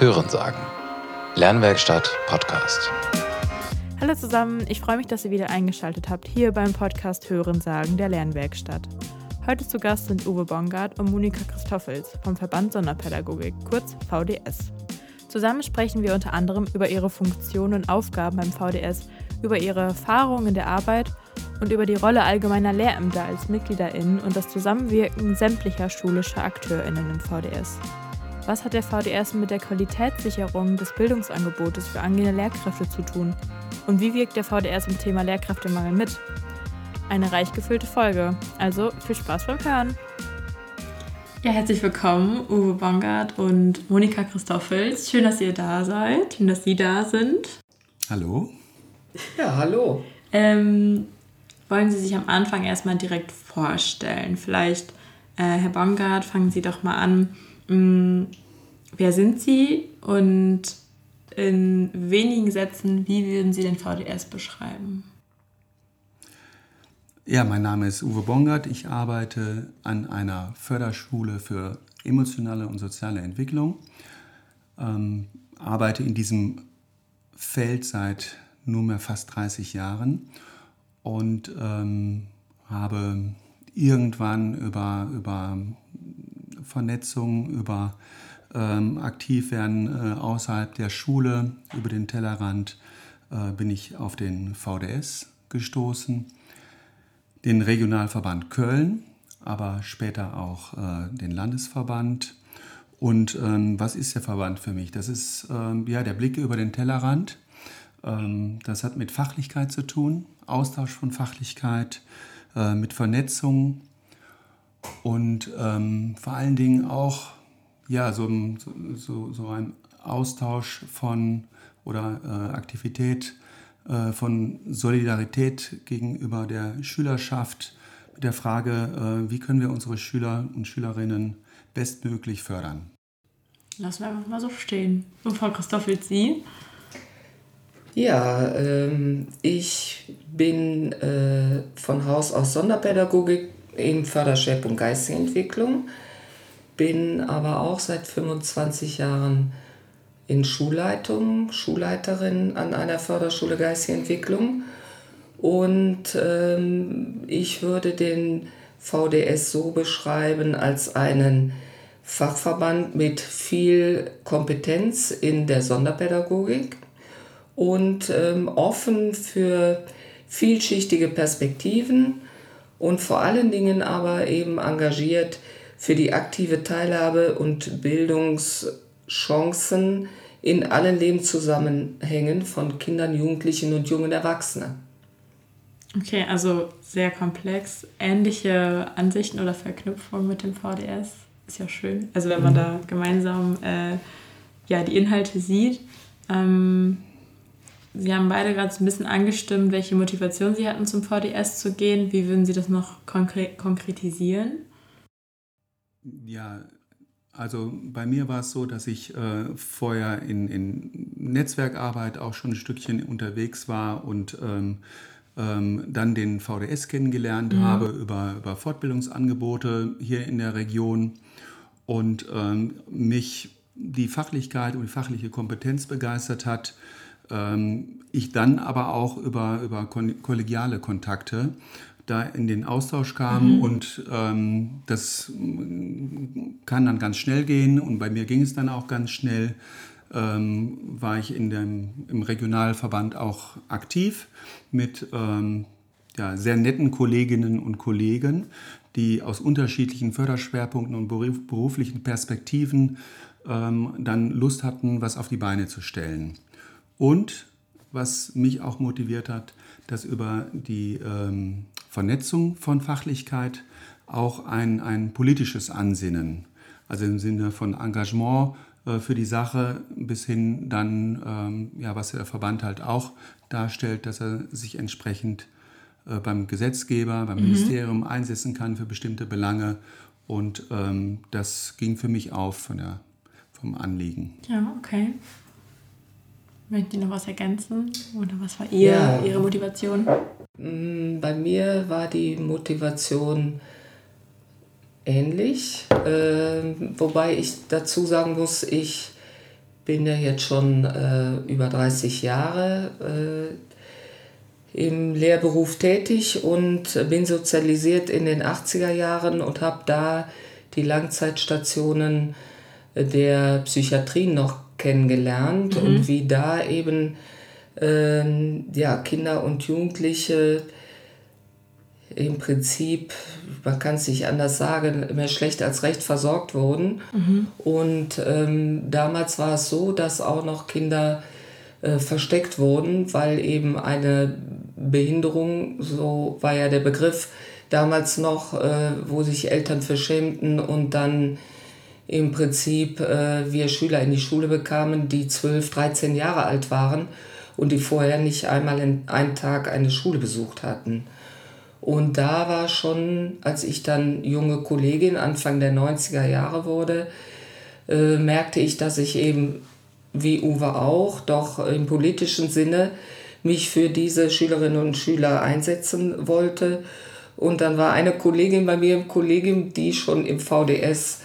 Hörensagen. Lernwerkstatt Podcast. Hallo zusammen, ich freue mich, dass ihr wieder eingeschaltet habt hier beim Podcast Hörensagen der Lernwerkstatt. Heute zu Gast sind Uwe Bongard und Monika Christoffels vom Verband Sonderpädagogik, kurz VDS. Zusammen sprechen wir unter anderem über ihre Funktionen und Aufgaben beim VDS, über ihre Erfahrungen in der Arbeit und über die Rolle allgemeiner Lehrämter als MitgliederInnen und das Zusammenwirken sämtlicher schulischer AkteurInnen im VDS. Was hat der VDS mit der Qualitätssicherung des Bildungsangebotes für angehende Lehrkräfte zu tun? Und wie wirkt der VDS im Thema Lehrkräftemangel mit? Eine reich gefüllte Folge, also viel Spaß beim Hören! Ja, herzlich willkommen, Uwe Bongard und Monika Christoffels. Schön, dass ihr da seid, schön, dass Sie da sind. Hallo. Ja, hallo. Ähm, wollen Sie sich am Anfang erstmal direkt vorstellen? Vielleicht, äh, Herr Bongard, fangen Sie doch mal an. Hm, wer sind Sie und in wenigen Sätzen, wie würden Sie den VDS beschreiben? Ja, mein Name ist Uwe Bongard. Ich arbeite an einer Förderschule für emotionale und soziale Entwicklung. Ähm, arbeite in diesem Feld seit nunmehr fast 30 Jahren und ähm, habe irgendwann über, über Vernetzung, über ähm, Aktivwerden äh, außerhalb der Schule, über den Tellerrand, äh, bin ich auf den VDS gestoßen, den Regionalverband Köln, aber später auch äh, den Landesverband. Und ähm, was ist der Verband für mich? Das ist ähm, ja der Blick über den Tellerrand. Ähm, das hat mit Fachlichkeit zu tun, Austausch von Fachlichkeit, äh, mit Vernetzung und ähm, vor allen Dingen auch ja, so, so, so ein Austausch von oder äh, Aktivität äh, von Solidarität gegenüber der Schülerschaft mit der Frage, äh, wie können wir unsere Schüler und Schülerinnen bestmöglich fördern. Lassen wir einfach mal so stehen. Und Frau Christoffel, Sie? Ja, ähm, ich bin äh, von Haus aus Sonderpädagogik im Förderschwerpunkt Geistige Entwicklung, bin aber auch seit 25 Jahren in Schulleitung, Schulleiterin an einer Förderschule Geistige Entwicklung. Und ähm, ich würde den VDS so beschreiben als einen Fachverband mit viel Kompetenz in der Sonderpädagogik und ähm, offen für vielschichtige Perspektiven und vor allen Dingen aber eben engagiert für die aktive Teilhabe und Bildungschancen in allen Lebenszusammenhängen von Kindern, Jugendlichen und jungen Erwachsenen. Okay, also sehr komplex. Ähnliche Ansichten oder Verknüpfungen mit dem VDS ist ja schön. Also wenn man mhm. da gemeinsam äh, ja, die Inhalte sieht. Ähm, Sie haben beide gerade so ein bisschen angestimmt, welche Motivation Sie hatten, zum VDS zu gehen. Wie würden Sie das noch konkre konkretisieren? Ja, also bei mir war es so, dass ich äh, vorher in, in Netzwerkarbeit auch schon ein Stückchen unterwegs war und ähm, ähm, dann den VDS kennengelernt mhm. habe über, über Fortbildungsangebote hier in der Region und ähm, mich die Fachlichkeit und die fachliche Kompetenz begeistert hat ich dann aber auch über, über kollegiale Kontakte da in den Austausch kam mhm. und ähm, das kann dann ganz schnell gehen und bei mir ging es dann auch ganz schnell. Ähm, war ich in dem, im Regionalverband auch aktiv mit ähm, ja, sehr netten Kolleginnen und Kollegen, die aus unterschiedlichen Förderschwerpunkten und beruflichen Perspektiven ähm, dann Lust hatten, was auf die Beine zu stellen. Und was mich auch motiviert hat, dass über die ähm, Vernetzung von Fachlichkeit auch ein, ein politisches Ansinnen, also im Sinne von Engagement äh, für die Sache bis hin dann, ähm, ja, was der Verband halt auch darstellt, dass er sich entsprechend äh, beim Gesetzgeber, beim mhm. Ministerium einsetzen kann für bestimmte Belange. Und ähm, das ging für mich auf von der, vom Anliegen. Ja, okay. Möchten Sie noch was ergänzen? Oder was war ihr, ja. Ihre Motivation? Mm, bei mir war die Motivation ähnlich, äh, wobei ich dazu sagen muss, ich bin ja jetzt schon äh, über 30 Jahre äh, im Lehrberuf tätig und bin sozialisiert in den 80er Jahren und habe da die Langzeitstationen der Psychiatrie noch kennengelernt mhm. und wie da eben ähm, ja, Kinder und Jugendliche im Prinzip, man kann es nicht anders sagen, mehr schlecht als recht versorgt wurden. Mhm. Und ähm, damals war es so, dass auch noch Kinder äh, versteckt wurden, weil eben eine Behinderung, so war ja der Begriff damals noch, äh, wo sich Eltern verschämten und dann im Prinzip äh, wir Schüler in die Schule bekamen, die 12, 13 Jahre alt waren und die vorher nicht einmal in einen Tag eine Schule besucht hatten. Und da war schon, als ich dann junge Kollegin Anfang der 90er Jahre wurde, äh, merkte ich, dass ich eben, wie Uwe auch, doch im politischen Sinne mich für diese Schülerinnen und Schüler einsetzen wollte. Und dann war eine Kollegin bei mir im Kollegium, die schon im VDS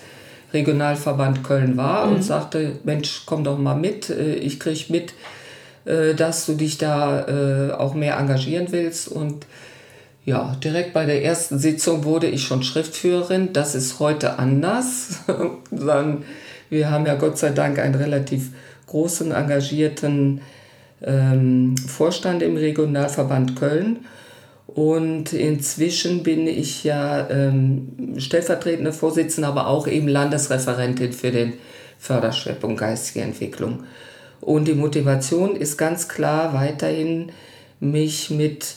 Regionalverband Köln war mhm. und sagte, Mensch, komm doch mal mit, äh, ich kriege mit, äh, dass du dich da äh, auch mehr engagieren willst. Und ja, direkt bei der ersten Sitzung wurde ich schon Schriftführerin. Das ist heute anders. Dann, wir haben ja Gott sei Dank einen relativ großen, engagierten ähm, Vorstand im Regionalverband Köln. Und inzwischen bin ich ja ähm, stellvertretende Vorsitzende, aber auch eben Landesreferentin für den Förderschwerpunkt geistige Entwicklung. Und die Motivation ist ganz klar weiterhin, mich mit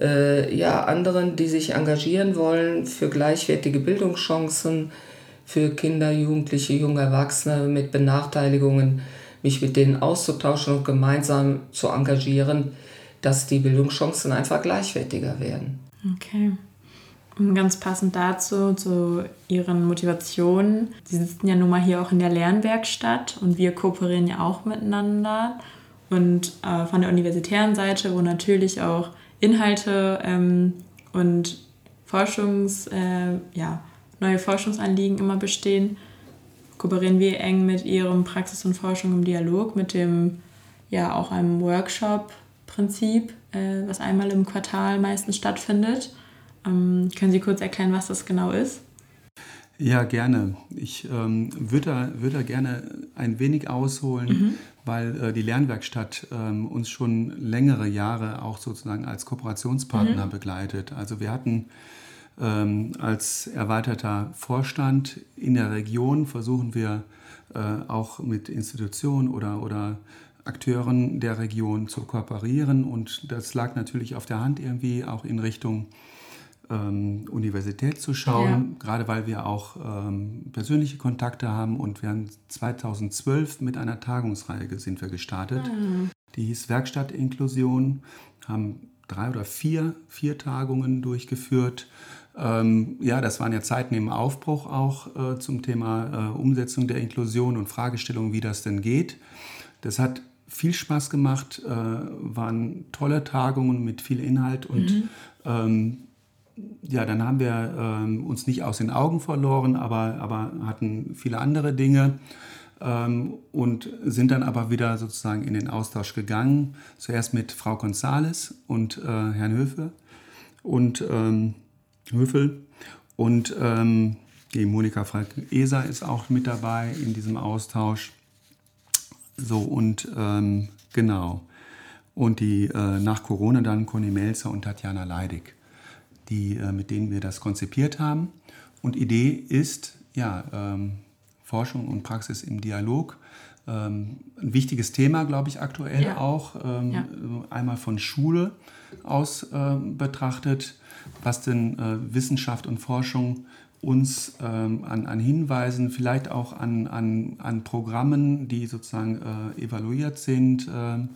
äh, ja, anderen, die sich engagieren wollen für gleichwertige Bildungschancen für Kinder, Jugendliche, junge Erwachsene mit Benachteiligungen, mich mit denen auszutauschen und gemeinsam zu engagieren, dass die Bildungschancen einfach gleichwertiger werden. Okay. Und ganz passend dazu, zu Ihren Motivationen. Sie sitzen ja nun mal hier auch in der Lernwerkstatt und wir kooperieren ja auch miteinander. Und äh, von der universitären Seite, wo natürlich auch Inhalte ähm, und Forschungs, äh, ja, neue Forschungsanliegen immer bestehen, kooperieren wir eng mit Ihrem Praxis und Forschung im Dialog, mit dem ja auch einem Workshop-Prinzip, äh, was einmal im Quartal meistens stattfindet. Ähm, können Sie kurz erklären, was das genau ist? Ja, gerne. Ich ähm, würde da, würd da gerne ein wenig ausholen, mhm. weil äh, die Lernwerkstatt ähm, uns schon längere Jahre auch sozusagen als Kooperationspartner mhm. begleitet. Also wir hatten ähm, als erweiterter Vorstand in der Region versuchen wir äh, auch mit Institutionen oder, oder Akteuren der Region zu kooperieren und das lag natürlich auf der Hand irgendwie auch in Richtung ähm, Universität zu schauen, ja. gerade weil wir auch ähm, persönliche Kontakte haben und wir haben 2012 mit einer Tagungsreihe sind wir gestartet. Mhm. Die hieß Werkstatt Inklusion, haben drei oder vier, vier Tagungen durchgeführt. Ähm, ja, das waren ja Zeiten im Aufbruch auch äh, zum Thema äh, Umsetzung der Inklusion und Fragestellungen, wie das denn geht. Das hat viel Spaß gemacht, äh, waren tolle Tagungen mit viel Inhalt und mhm. ähm, ja, dann haben wir ähm, uns nicht aus den Augen verloren, aber, aber hatten viele andere Dinge ähm, und sind dann aber wieder sozusagen in den Austausch gegangen. Zuerst mit Frau Gonzales und äh, Herrn Höfe und ähm, Höfel und ähm, die Monika Falk-Eser ist auch mit dabei in diesem Austausch. So und ähm, genau. Und die äh, nach Corona dann Conny Melzer und Tatjana Leidig die, äh, mit denen wir das konzipiert haben. Und Idee ist, ja, ähm, Forschung und Praxis im Dialog. Ähm, ein wichtiges Thema, glaube ich, aktuell ja. auch. Ähm, ja. Einmal von Schule aus äh, betrachtet, was denn äh, Wissenschaft und Forschung uns ähm, an, an, Hinweisen, vielleicht auch an, an, an Programmen, die sozusagen äh, evaluiert sind, ein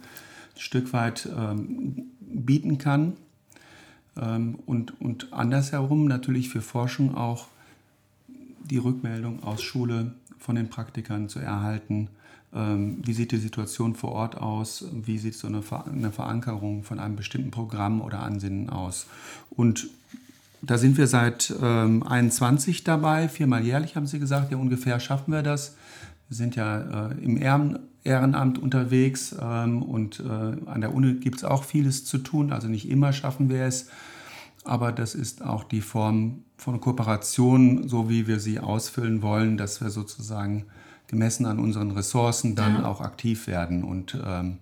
Stück weit bieten kann. Ähm, und, und andersherum natürlich für Forschung auch die Rückmeldung aus Schule von den Praktikern zu erhalten. Ähm, wie sieht die Situation vor Ort aus? Wie sieht so eine, eine Verankerung von einem bestimmten Programm oder Ansinnen aus? Und da sind wir seit ähm, 21 dabei, viermal jährlich haben Sie gesagt, ja ungefähr schaffen wir das. Wir sind ja äh, im Ehrenamt unterwegs ähm, und äh, an der Uni gibt es auch vieles zu tun, also nicht immer schaffen wir es, aber das ist auch die Form von Kooperation, so wie wir sie ausfüllen wollen, dass wir sozusagen gemessen an unseren Ressourcen dann ja. auch aktiv werden und ähm,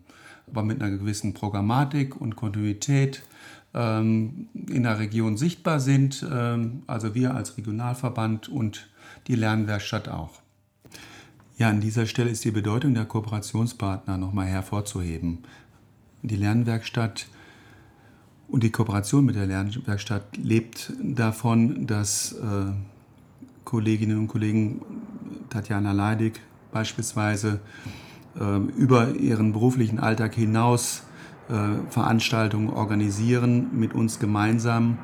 aber mit einer gewissen Programmatik und Kontinuität ähm, in der Region sichtbar sind, ähm, also wir als Regionalverband und die Lernwerkstatt auch. Ja, an dieser Stelle ist die Bedeutung der Kooperationspartner nochmal hervorzuheben. Die Lernwerkstatt und die Kooperation mit der Lernwerkstatt lebt davon, dass äh, Kolleginnen und Kollegen, Tatjana Leidig beispielsweise, äh, über ihren beruflichen Alltag hinaus Veranstaltungen organisieren, mit uns gemeinsam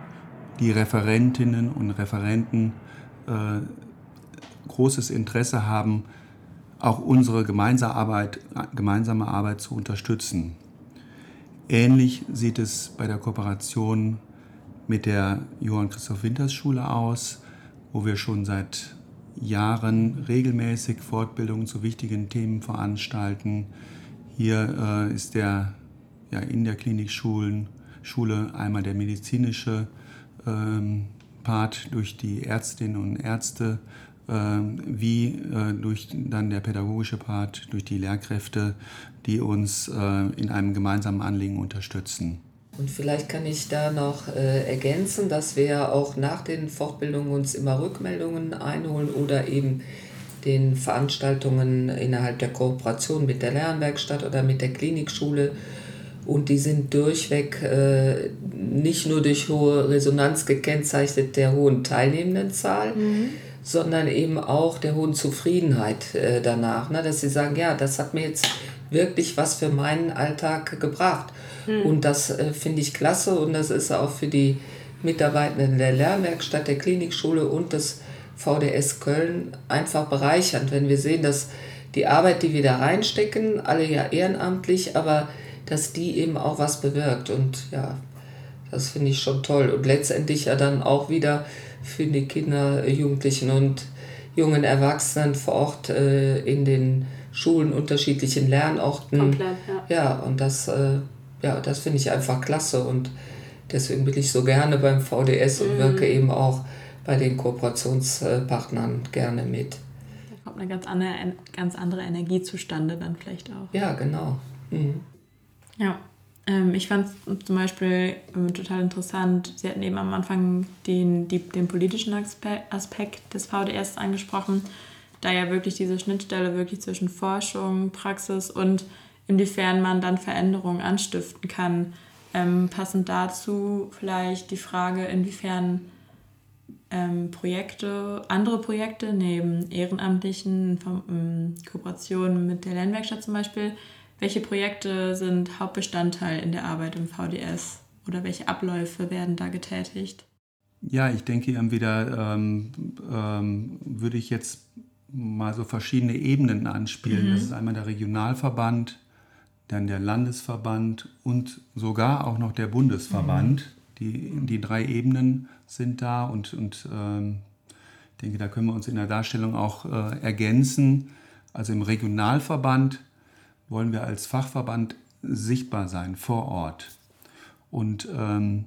die Referentinnen und Referenten äh, großes Interesse haben, auch unsere gemeinsame Arbeit, gemeinsame Arbeit zu unterstützen. Ähnlich sieht es bei der Kooperation mit der Johann Christoph Winters Schule aus, wo wir schon seit Jahren regelmäßig Fortbildungen zu wichtigen Themen veranstalten. Hier äh, ist der ja, in der Klinikschule einmal der medizinische ähm, Part durch die Ärztinnen und Ärzte, äh, wie äh, durch dann der pädagogische Part durch die Lehrkräfte, die uns äh, in einem gemeinsamen Anliegen unterstützen. Und vielleicht kann ich da noch äh, ergänzen, dass wir auch nach den Fortbildungen uns immer Rückmeldungen einholen oder eben den Veranstaltungen innerhalb der Kooperation mit der Lernwerkstatt oder mit der Klinikschule und die sind durchweg äh, nicht nur durch hohe Resonanz gekennzeichnet der hohen Teilnehmendenzahl, mhm. sondern eben auch der hohen Zufriedenheit äh, danach. Ne? Dass sie sagen, ja, das hat mir jetzt wirklich was für meinen Alltag gebracht. Mhm. Und das äh, finde ich klasse und das ist auch für die Mitarbeitenden der Lernwerkstatt, der Klinikschule und des VDS Köln einfach bereichernd, wenn wir sehen, dass die Arbeit, die wir da reinstecken, alle ja ehrenamtlich, aber dass die eben auch was bewirkt. Und ja, das finde ich schon toll. Und letztendlich ja dann auch wieder für die Kinder, Jugendlichen und jungen Erwachsenen vor Ort äh, in den Schulen unterschiedlichen Lernorten. Komplett, ja. Ja, und das, äh, ja, das finde ich einfach klasse. Und deswegen bin ich so gerne beim VDS und mhm. wirke eben auch bei den Kooperationspartnern gerne mit. Da kommt eine ganz andere, ganz andere Energie zustande dann vielleicht auch. Ja, genau. Mhm. Ja, ähm, ich fand es zum Beispiel ähm, total interessant. Sie hatten eben am Anfang den, die, den politischen Aspekt des VDS angesprochen, da ja wirklich diese Schnittstelle wirklich zwischen Forschung, Praxis und inwiefern man dann Veränderungen anstiften kann. Ähm, passend dazu vielleicht die Frage, inwiefern ähm, Projekte, andere Projekte neben ehrenamtlichen ähm, Kooperationen mit der Lernwerkstatt zum Beispiel welche Projekte sind Hauptbestandteil in der Arbeit im VDS oder welche Abläufe werden da getätigt? Ja, ich denke wieder ähm, ähm, würde ich jetzt mal so verschiedene Ebenen anspielen. Mhm. Das ist einmal der Regionalverband, dann der Landesverband und sogar auch noch der Bundesverband. Mhm. Die, die drei Ebenen sind da und, und ähm, ich denke, da können wir uns in der Darstellung auch äh, ergänzen. Also im Regionalverband wollen wir als Fachverband sichtbar sein vor Ort. Und ähm,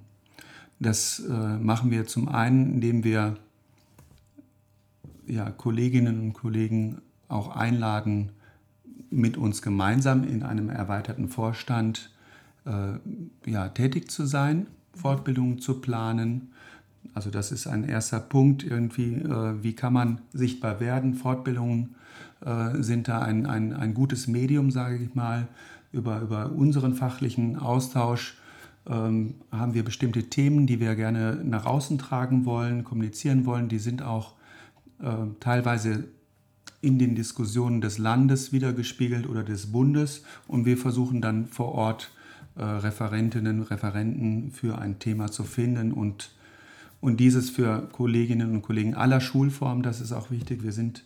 das äh, machen wir zum einen, indem wir ja, Kolleginnen und Kollegen auch einladen, mit uns gemeinsam in einem erweiterten Vorstand äh, ja, tätig zu sein, Fortbildungen zu planen. Also das ist ein erster Punkt irgendwie, äh, wie kann man sichtbar werden, Fortbildungen äh, sind da ein, ein, ein gutes Medium, sage ich mal. Über, über unseren fachlichen Austausch ähm, haben wir bestimmte Themen, die wir gerne nach außen tragen wollen, kommunizieren wollen. Die sind auch äh, teilweise in den Diskussionen des Landes wiedergespiegelt oder des Bundes. Und wir versuchen dann vor Ort äh, Referentinnen, Referenten für ein Thema zu finden und, und dieses für Kolleginnen und Kollegen aller Schulformen, das ist auch wichtig. Wir sind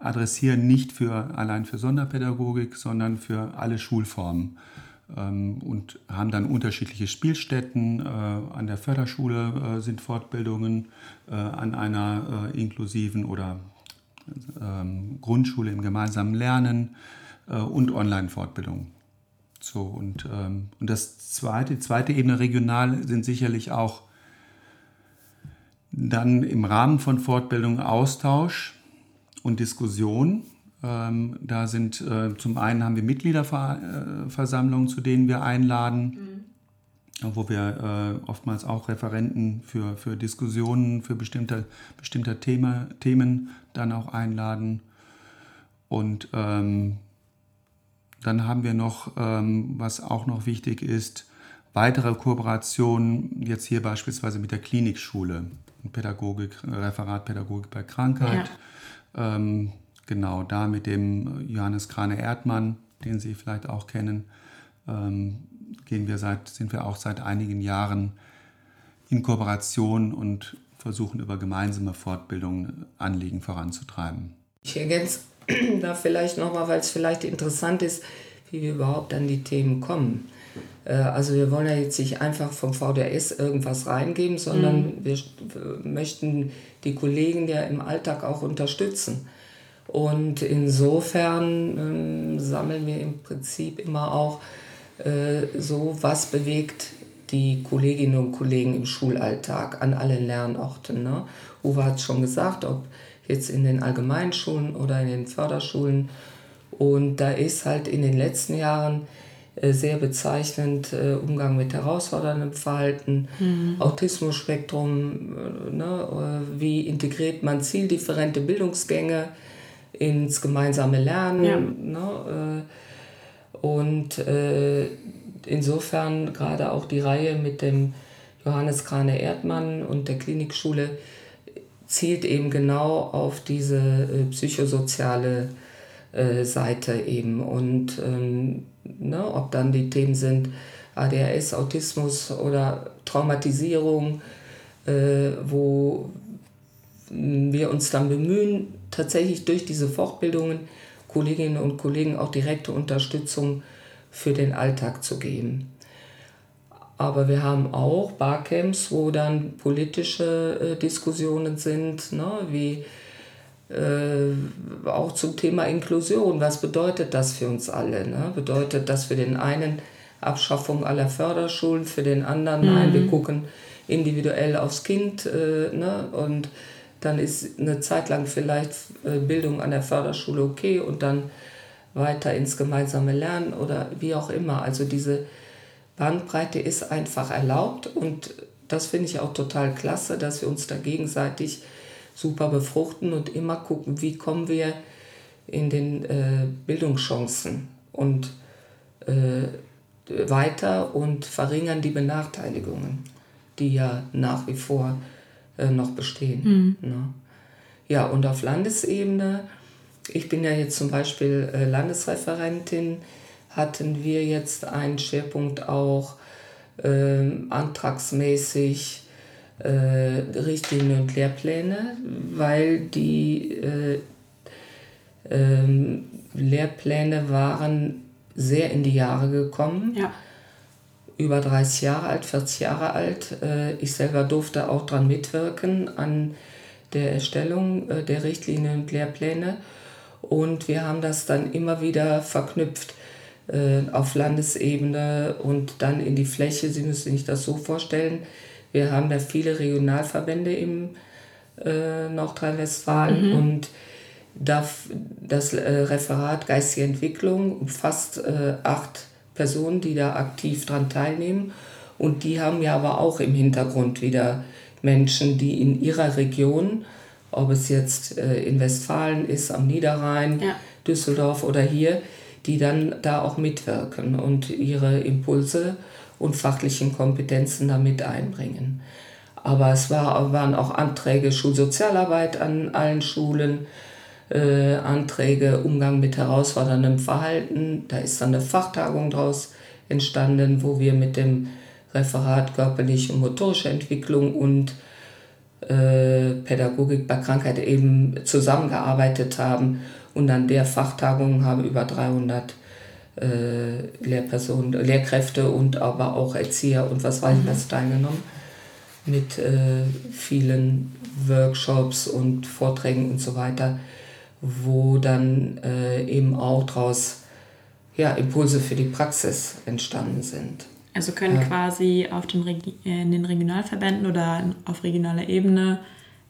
adressieren nicht für, allein für Sonderpädagogik, sondern für alle Schulformen ähm, und haben dann unterschiedliche Spielstätten. Äh, an der Förderschule äh, sind Fortbildungen, äh, an einer inklusiven oder ähm, Grundschule im gemeinsamen Lernen und Online-Fortbildung. So, und, ähm, und das zweite, die zweite Ebene regional sind sicherlich auch dann im Rahmen von Fortbildung Austausch und Diskussion. Ähm, da sind äh, zum einen haben wir Mitgliederversammlungen, zu denen wir einladen, mhm. wo wir äh, oftmals auch Referenten für, für Diskussionen, für bestimmte, bestimmte Thema, Themen dann auch einladen. Und ähm, dann haben wir noch, ähm, was auch noch wichtig ist, weitere Kooperationen, jetzt hier beispielsweise mit der Klinikschule, Pädagogik, Referat Pädagogik bei Krankheit. Ja. Ähm, genau, da mit dem Johannes Krane-Erdmann, den Sie vielleicht auch kennen, ähm, gehen wir seit, sind wir auch seit einigen Jahren in Kooperation und versuchen über gemeinsame Fortbildungen Anliegen voranzutreiben. Ich ergänze da vielleicht nochmal, weil es vielleicht interessant ist, wie wir überhaupt an die Themen kommen. Äh, also wir wollen ja jetzt nicht einfach vom VDS irgendwas reingeben, sondern mhm. wir möchten die Kollegen ja im Alltag auch unterstützen. Und insofern ähm, sammeln wir im Prinzip immer auch äh, so, was bewegt die Kolleginnen und Kollegen im Schulalltag an allen Lernorten. Ne? Uwe hat es schon gesagt, ob jetzt in den Allgemeinschulen oder in den Förderschulen. Und da ist halt in den letzten Jahren sehr bezeichnend äh, Umgang mit herausforderndem Verhalten, mhm. Autismus-Spektrum, äh, ne, wie integriert man zieldifferente Bildungsgänge ins gemeinsame Lernen. Ja. Ne, und insofern gerade auch die Reihe mit dem Johannes Krane Erdmann und der Klinikschule zielt eben genau auf diese äh, psychosoziale äh, Seite eben. Und ähm, ne, ob dann die Themen sind ADHS, Autismus oder Traumatisierung, äh, wo wir uns dann bemühen, tatsächlich durch diese Fortbildungen Kolleginnen und Kollegen auch direkte Unterstützung für den Alltag zu geben. Aber wir haben auch Barcamps, wo dann politische äh, Diskussionen sind, ne, wie äh, auch zum Thema Inklusion. Was bedeutet das für uns alle? Ne? Bedeutet das für den einen Abschaffung aller Förderschulen, für den anderen, mhm. nein, wir gucken individuell aufs Kind äh, ne? und dann ist eine Zeit lang vielleicht äh, Bildung an der Förderschule okay und dann weiter ins gemeinsame Lernen oder wie auch immer. Also diese Bandbreite ist einfach erlaubt und das finde ich auch total klasse, dass wir uns da gegenseitig super befruchten und immer gucken, wie kommen wir in den äh, Bildungschancen und äh, weiter und verringern die Benachteiligungen, die ja nach wie vor äh, noch bestehen. Mhm. Ne? Ja, und auf Landesebene, ich bin ja jetzt zum Beispiel äh, Landesreferentin hatten wir jetzt einen Schwerpunkt auch äh, antragsmäßig äh, Richtlinien und Lehrpläne, weil die äh, ähm, Lehrpläne waren sehr in die Jahre gekommen. Ja. Über 30 Jahre alt, 40 Jahre alt. Äh, ich selber durfte auch daran mitwirken an der Erstellung äh, der Richtlinien und Lehrpläne. Und wir haben das dann immer wieder verknüpft äh, auf Landesebene und dann in die Fläche. Sie müssen sich das so vorstellen. Wir haben ja viele Regionalverbände im äh, Nordrhein-Westfalen mhm. und das, das äh, Referat Geistige Entwicklung umfasst äh, acht Personen, die da aktiv dran teilnehmen. Und die haben ja aber auch im Hintergrund wieder Menschen, die in ihrer Region, ob es jetzt äh, in Westfalen ist, am Niederrhein, ja. Düsseldorf oder hier, die dann da auch mitwirken und ihre Impulse und fachlichen Kompetenzen damit einbringen. Aber es war, waren auch Anträge Schulsozialarbeit an allen Schulen, äh, Anträge Umgang mit herausforderndem Verhalten. Da ist dann eine Fachtagung daraus entstanden, wo wir mit dem Referat körperliche und motorische Entwicklung und äh, Pädagogik bei Krankheit eben zusammengearbeitet haben und an der Fachtagung haben über 300 äh, Lehrpersonen, Lehrkräfte und aber auch Erzieher und was weiß ich was teilgenommen. Mit äh, vielen Workshops und Vorträgen und so weiter, wo dann äh, eben auch daraus ja, Impulse für die Praxis entstanden sind. Also können ja. quasi auf den in den Regionalverbänden oder auf regionaler Ebene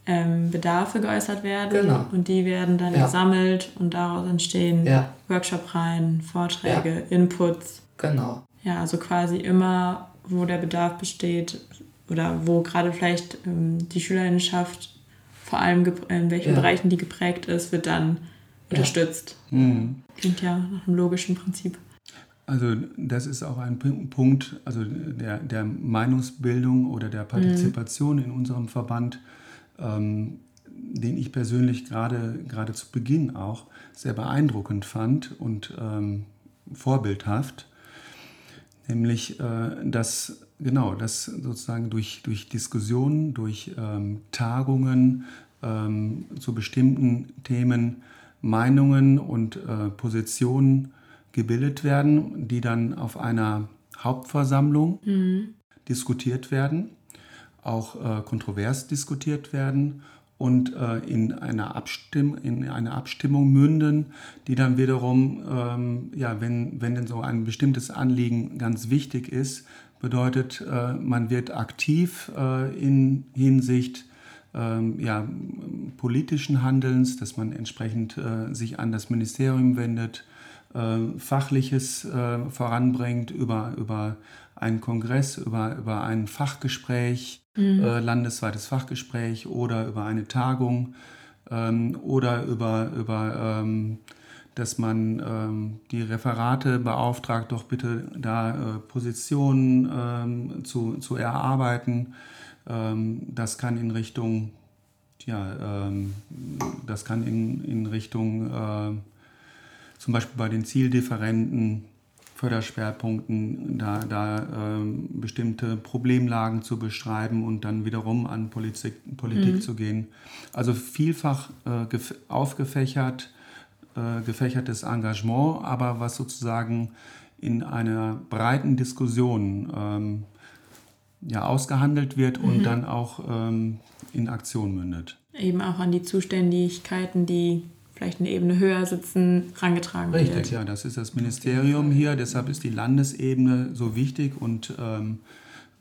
ähm, Bedarfe geäußert werden genau. und die werden dann ja. gesammelt und daraus entstehen ja. Workshop-Reihen, Vorträge, Inputs. Genau. Ja, also quasi immer, wo der Bedarf besteht oder wo gerade vielleicht ähm, die Schülerinnenschaft vor allem in welchen Bereichen die geprägt ist, wird dann unterstützt. Mhm. Klingt ja nach einem logischen Prinzip. Also das ist auch ein Punkt, also der, der Meinungsbildung oder der Partizipation mhm. in unserem Verband, ähm, den ich persönlich gerade, gerade zu Beginn auch sehr beeindruckend fand und ähm, vorbildhaft. Nämlich, äh, dass genau, dass sozusagen durch, durch Diskussionen, durch ähm, Tagungen ähm, zu bestimmten Themen Meinungen und äh, Positionen gebildet werden, die dann auf einer Hauptversammlung mhm. diskutiert werden, auch äh, kontrovers diskutiert werden und äh, in, eine Abstimm in eine Abstimmung münden, die dann wiederum, ähm, ja, wenn, wenn denn so ein bestimmtes Anliegen ganz wichtig ist, bedeutet, äh, man wird aktiv äh, in Hinsicht ähm, ja, politischen Handelns, dass man entsprechend äh, sich an das Ministerium wendet, äh, Fachliches voranbringt über, über einen Kongress, über, über ein Fachgespräch, mhm. äh, landesweites Fachgespräch oder über eine Tagung ähm, oder über, über ähm, dass man ähm, die Referate beauftragt, doch bitte da äh, Positionen ähm, zu, zu erarbeiten. Ähm, das kann in Richtung, ja, ähm, das kann in, in Richtung äh, zum Beispiel bei den Zieldifferenten, Förderschwerpunkten, da, da ähm, bestimmte Problemlagen zu beschreiben und dann wiederum an Politik, Politik mhm. zu gehen. Also vielfach äh, aufgefächert, äh, gefächertes Engagement, aber was sozusagen in einer breiten Diskussion ähm, ja, ausgehandelt wird mhm. und dann auch ähm, in Aktion mündet. Eben auch an die Zuständigkeiten, die vielleicht eine Ebene höher sitzen, rangetragen Richtig, wird. ja, das ist das Ministerium hier, deshalb ist die Landesebene so wichtig und, ähm,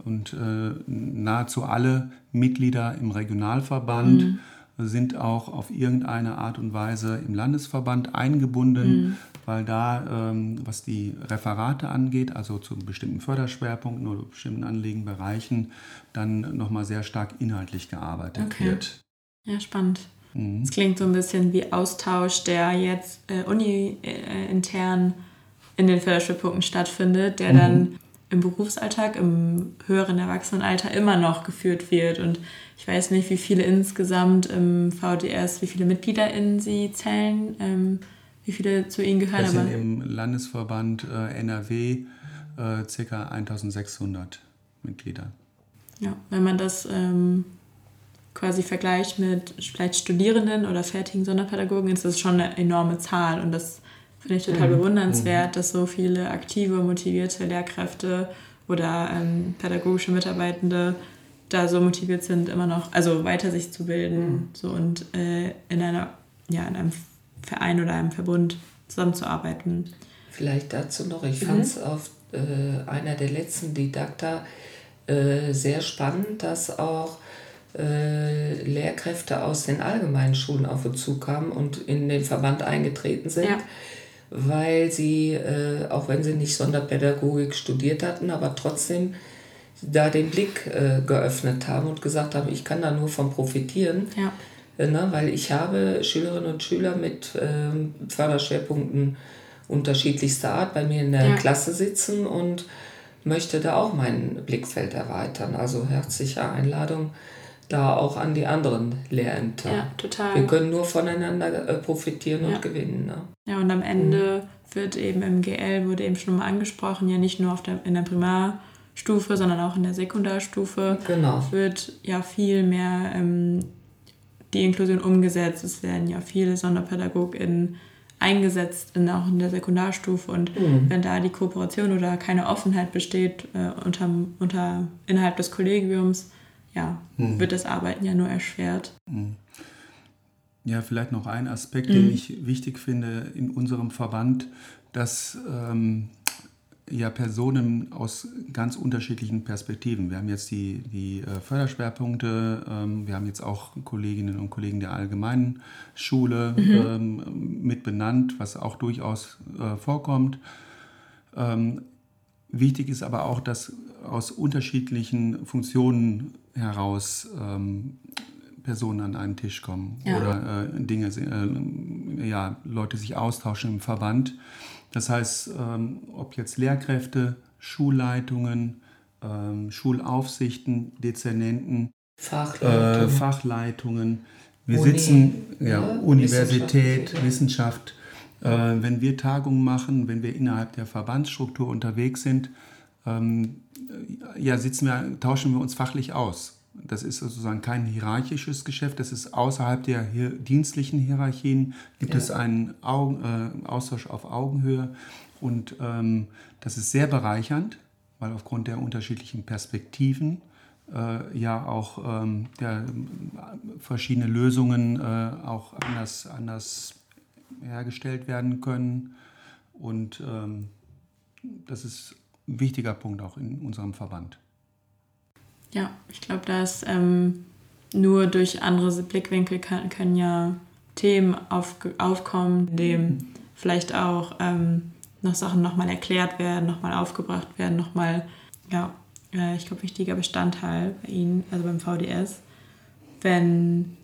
und äh, nahezu alle Mitglieder im Regionalverband mhm. sind auch auf irgendeine Art und Weise im Landesverband eingebunden, mhm. weil da, ähm, was die Referate angeht, also zu bestimmten Förderschwerpunkten oder bestimmten Anliegenbereichen, dann nochmal sehr stark inhaltlich gearbeitet okay. wird. Ja, spannend. Mhm. Es klingt so ein bisschen wie Austausch, der jetzt äh, uni-intern in den Förderschwerpunkten stattfindet, der mhm. dann im Berufsalltag, im höheren Erwachsenenalter immer noch geführt wird. Und ich weiß nicht, wie viele insgesamt im VDS, wie viele MitgliederInnen Sie zählen, ähm, wie viele zu Ihnen gehören. Das sind im Landesverband äh, NRW äh, ca. 1600 Mitglieder. Ja, wenn man das ähm, quasi vergleicht mit vielleicht Studierenden oder fertigen Sonderpädagogen, ist das schon eine enorme Zahl. Und das finde ich total mhm. bewundernswert, mhm. dass so viele aktive, motivierte Lehrkräfte oder ähm, pädagogische Mitarbeitende da so motiviert sind, immer noch, also weiter sich zu bilden mhm. so, und äh, in, einer, ja, in einem Verein oder einem Verbund zusammenzuarbeiten. Vielleicht dazu noch, ich mhm. fand es auf äh, einer der letzten Didakta äh, sehr spannend, dass auch äh, Lehrkräfte aus den allgemeinen Schulen auf uns zukamen und in den Verband eingetreten sind, ja. weil sie, äh, auch wenn sie nicht Sonderpädagogik studiert hatten, aber trotzdem da den Blick äh, geöffnet haben und gesagt haben, ich kann da nur von profitieren. Ja. Äh, ne, weil ich habe Schülerinnen und Schüler mit ähm, Förderschwerpunkten unterschiedlichster Art bei mir in der ja. Klasse sitzen und möchte da auch mein Blickfeld erweitern. Also herzliche Einladung, da auch an die anderen Lehrämter. Ja, total. Wir können nur voneinander äh, profitieren ja. und gewinnen. Ne? Ja, und am Ende mhm. wird eben im GL, wurde eben schon mal angesprochen, ja nicht nur auf der, in der Primarstufe, sondern auch in der Sekundarstufe genau. wird ja viel mehr ähm, die Inklusion umgesetzt. Es werden ja viele SonderpädagogInnen eingesetzt, in, auch in der Sekundarstufe. Und mhm. wenn da die Kooperation oder keine Offenheit besteht äh, unter, unter, innerhalb des Kollegiums, ja, mhm. wird das Arbeiten ja nur erschwert. Mhm. Ja, vielleicht noch ein Aspekt, mhm. den ich wichtig finde in unserem Verband, dass ähm, ja Personen aus ganz unterschiedlichen Perspektiven. Wir haben jetzt die, die äh, Förderschwerpunkte, ähm, wir haben jetzt auch Kolleginnen und Kollegen der allgemeinen Schule mhm. ähm, mit benannt, was auch durchaus äh, vorkommt. Wichtig ist aber auch, dass aus unterschiedlichen Funktionen heraus ähm, Personen an einen Tisch kommen ja. oder äh, Dinge, äh, ja, Leute sich austauschen im Verband. Das heißt, ähm, ob jetzt Lehrkräfte, Schulleitungen, ähm, Schulaufsichten, Dezernenten, Fachleitungen, äh, Fachleitungen. wir Uni, sitzen, ja, ja Universität, Wissenschaft. Wissenschaft. Äh, wenn wir Tagungen machen, wenn wir innerhalb der Verbandsstruktur unterwegs sind, ähm, ja, sitzen wir, tauschen wir uns fachlich aus. Das ist sozusagen kein hierarchisches Geschäft, das ist außerhalb der hier, dienstlichen Hierarchien, gibt ja. es einen Augen, äh, Austausch auf Augenhöhe und ähm, das ist sehr bereichernd, weil aufgrund der unterschiedlichen Perspektiven äh, ja auch ähm, der, verschiedene Lösungen äh, auch anders, anders hergestellt werden können und ähm, das ist ein wichtiger Punkt auch in unserem Verband. Ja, ich glaube, da ist ähm, nur durch andere Blickwinkel kann, können ja Themen auf, aufkommen, in dem vielleicht auch ähm, noch Sachen nochmal erklärt werden, nochmal aufgebracht werden, nochmal, ja, äh, ich glaube, wichtiger Bestandteil bei Ihnen, also beim VDS. Wenn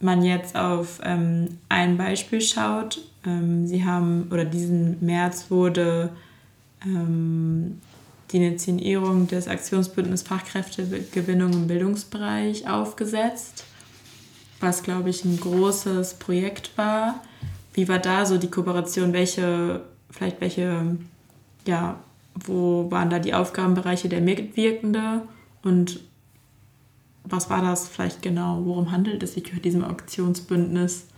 man jetzt auf ähm, ein Beispiel schaut, ähm, Sie haben, oder diesen März wurde ähm, die Initiierung des Aktionsbündnisses Fachkräftegewinnung im Bildungsbereich aufgesetzt, was, glaube ich, ein großes Projekt war. Wie war da so die Kooperation? Welche, vielleicht welche, ja, wo waren da die Aufgabenbereiche der Mitwirkende und was war das vielleicht genau? Worum handelt es sich bei diesem Aktionsbündnis?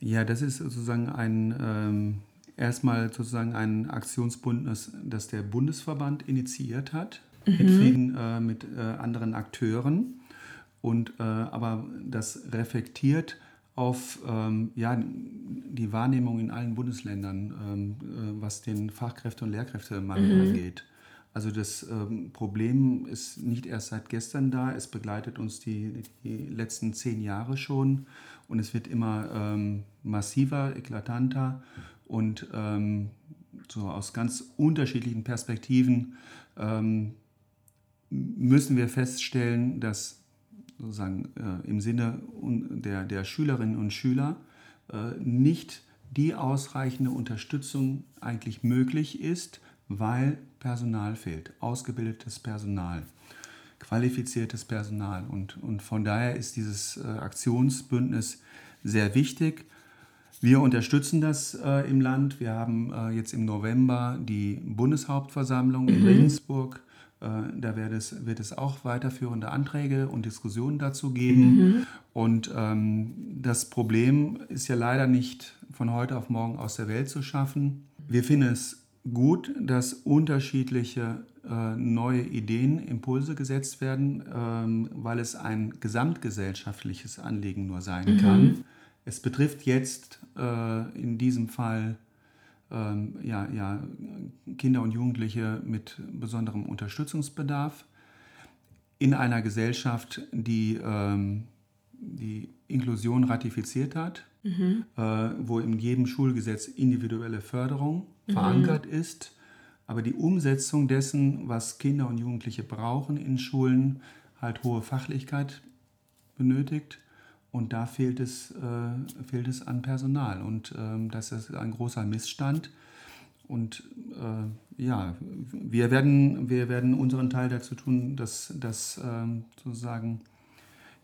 Ja, das ist sozusagen ein ähm, erstmal sozusagen ein Aktionsbündnis, das der Bundesverband initiiert hat, mhm. mit vielen äh, mit äh, anderen Akteuren. Und äh, aber das reflektiert auf ähm, ja, die Wahrnehmung in allen Bundesländern, ähm, äh, was den Fachkräfte- und Lehrkräftemangel mhm. angeht. Also das ähm, Problem ist nicht erst seit gestern da, es begleitet uns die, die letzten zehn Jahre schon. Und es wird immer ähm, massiver, eklatanter. Und ähm, so aus ganz unterschiedlichen Perspektiven ähm, müssen wir feststellen, dass sozusagen äh, im Sinne der, der Schülerinnen und Schüler äh, nicht die ausreichende Unterstützung eigentlich möglich ist, weil Personal fehlt, ausgebildetes Personal, qualifiziertes Personal. Und, und von daher ist dieses äh, Aktionsbündnis sehr wichtig. Wir unterstützen das äh, im Land. Wir haben äh, jetzt im November die Bundeshauptversammlung in mhm. Regensburg. Äh, da wird es, wird es auch weiterführende Anträge und Diskussionen dazu geben. Mhm. Und ähm, das Problem ist ja leider nicht von heute auf morgen aus der Welt zu schaffen. Wir finden es gut, dass unterschiedliche äh, neue Ideen, Impulse gesetzt werden, ähm, weil es ein gesamtgesellschaftliches Anliegen nur sein mhm. kann. Es betrifft jetzt äh, in diesem Fall ähm, ja, ja, Kinder und Jugendliche mit besonderem Unterstützungsbedarf in einer Gesellschaft, die ähm, die Inklusion ratifiziert hat, mhm. äh, wo in jedem Schulgesetz individuelle Förderung mhm. verankert ist. Aber die Umsetzung dessen, was Kinder und Jugendliche brauchen in Schulen, halt hohe Fachlichkeit benötigt. Und da fehlt es, äh, fehlt es an Personal. Und ähm, das ist ein großer Missstand. Und äh, ja, wir werden, wir werden unseren Teil dazu tun, das, das ähm, sozusagen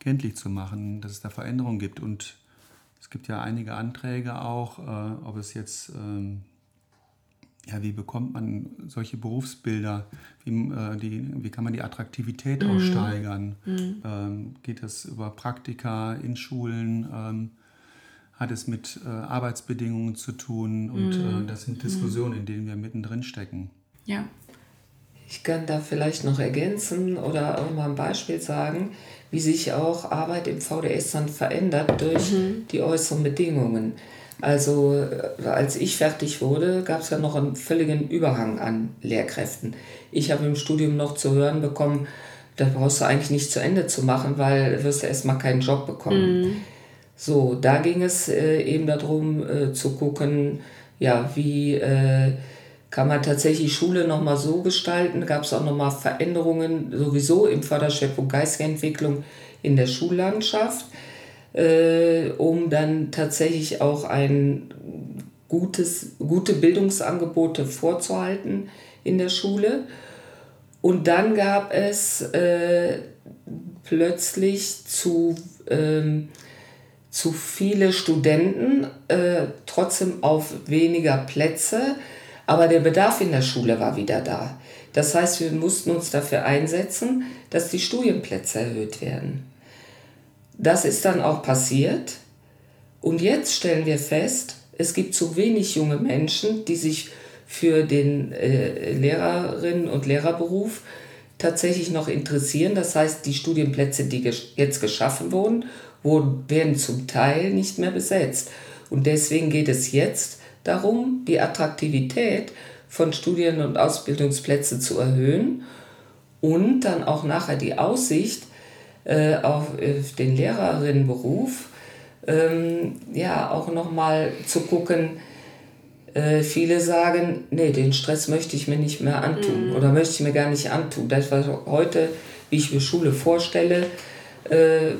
kenntlich zu machen, dass es da Veränderungen gibt. Und es gibt ja einige Anträge auch, äh, ob es jetzt ähm, ja, wie bekommt man solche Berufsbilder? Wie, äh, die, wie kann man die Attraktivität mhm. auch steigern? Mhm. Ähm, geht das über Praktika in Schulen? Ähm, hat es mit äh, Arbeitsbedingungen zu tun? Und mhm. äh, das sind Diskussionen, in denen wir mittendrin stecken. Ja. Ich kann da vielleicht noch ergänzen oder auch mal ein Beispiel sagen, wie sich auch Arbeit im VDS dann verändert durch mhm. die äußeren Bedingungen. Also äh, als ich fertig wurde, gab es ja noch einen völligen Überhang an Lehrkräften. Ich habe im Studium noch zu hören bekommen, da brauchst du eigentlich nicht zu Ende zu machen, weil du wirst ja erstmal keinen Job bekommen. Mhm. So, da ging es äh, eben darum äh, zu gucken, ja, wie äh, kann man tatsächlich Schule nochmal so gestalten. Gab es auch nochmal Veränderungen sowieso im Förderschwerpunkt geistige Entwicklung in der Schullandschaft äh, um dann tatsächlich auch ein gutes, gute Bildungsangebote vorzuhalten in der Schule. Und dann gab es äh, plötzlich zu, ähm, zu viele Studenten, äh, trotzdem auf weniger Plätze, aber der Bedarf in der Schule war wieder da. Das heißt, wir mussten uns dafür einsetzen, dass die Studienplätze erhöht werden. Das ist dann auch passiert. Und jetzt stellen wir fest, es gibt zu wenig junge Menschen, die sich für den äh, Lehrerinnen- und Lehrerberuf tatsächlich noch interessieren. Das heißt, die Studienplätze, die ges jetzt geschaffen wurden, wurden, werden zum Teil nicht mehr besetzt. Und deswegen geht es jetzt darum, die Attraktivität von Studien- und Ausbildungsplätzen zu erhöhen und dann auch nachher die Aussicht, äh, auf äh, den Lehrerinnenberuf, ähm, ja, auch nochmal zu gucken, äh, viele sagen, nee, den Stress möchte ich mir nicht mehr antun mhm. oder möchte ich mir gar nicht antun. Das, was heute, wie ich mir Schule vorstelle, äh,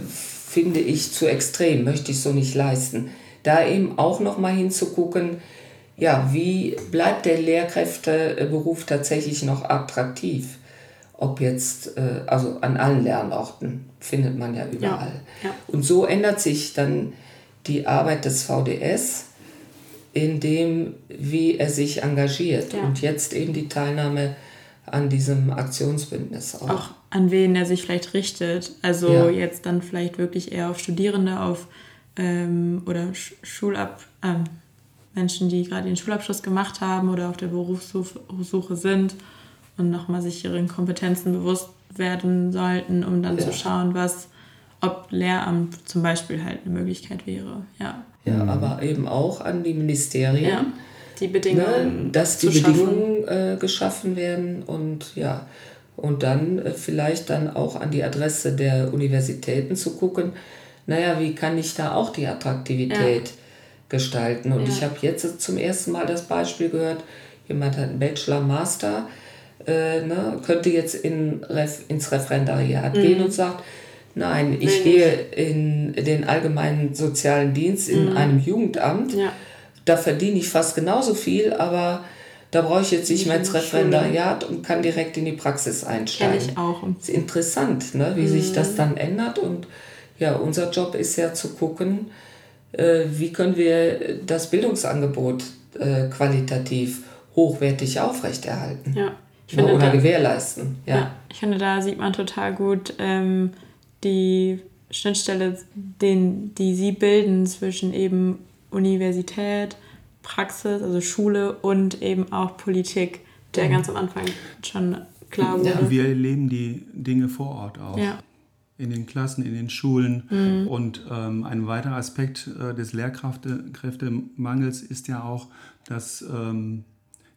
finde ich zu extrem, möchte ich so nicht leisten. Da eben auch nochmal hinzugucken, ja, wie bleibt der Lehrkräfteberuf tatsächlich noch attraktiv? ob jetzt, äh, also an allen Lernorten findet man ja überall. Ja, ja. Und so ändert sich dann die Arbeit des VDS in dem, wie er sich engagiert. Ja. Und jetzt eben die Teilnahme an diesem Aktionsbündnis auch. Auch an wen er sich vielleicht richtet. Also jetzt dann vielleicht wirklich eher auf Studierende, auf ähm, oder Schulab, ähm, Menschen, die gerade den Schulabschluss gemacht haben oder auf der Berufssuche sind und nochmal sich ihren Kompetenzen bewusst werden sollten, um dann ja. zu schauen, was, ob Lehramt zum Beispiel halt eine Möglichkeit wäre. Ja, ja aber eben auch an die Ministerien. Ja, die Bedingungen. Ne, dass die Bedingungen äh, geschaffen werden und ja, und dann äh, vielleicht dann auch an die Adresse der Universitäten zu gucken, naja, wie kann ich da auch die Attraktivität ja. Gestalten? Und ja. ich habe jetzt zum ersten Mal das Beispiel gehört, jemand hat einen Bachelor, Master, äh, ne, könnte jetzt in Ref, ins Referendariat mhm. gehen und sagt, nein, ich nein, gehe in den allgemeinen sozialen Dienst in mhm. einem Jugendamt, ja. da verdiene ich fast genauso viel, aber da brauche ich jetzt nicht mehr ins Referendariat und kann direkt in die Praxis einsteigen. Kenn ich auch. ist interessant, ne, wie mhm. sich das mhm. dann ändert und ja, unser Job ist ja zu gucken, wie können wir das Bildungsangebot äh, qualitativ hochwertig aufrechterhalten. Ja. Finde, oder da, gewährleisten. Ja. ja. ich finde, da sieht man total gut ähm, die Schnittstelle, den, die sie bilden zwischen eben Universität, Praxis, also Schule und eben auch Politik, der mhm. ganz am Anfang schon klar wurde. Ja. Wir erleben die Dinge vor Ort auch. Ja. In den Klassen, in den Schulen. Mhm. Und ähm, ein weiterer Aspekt äh, des Lehrkräftemangels ist ja auch, dass ähm,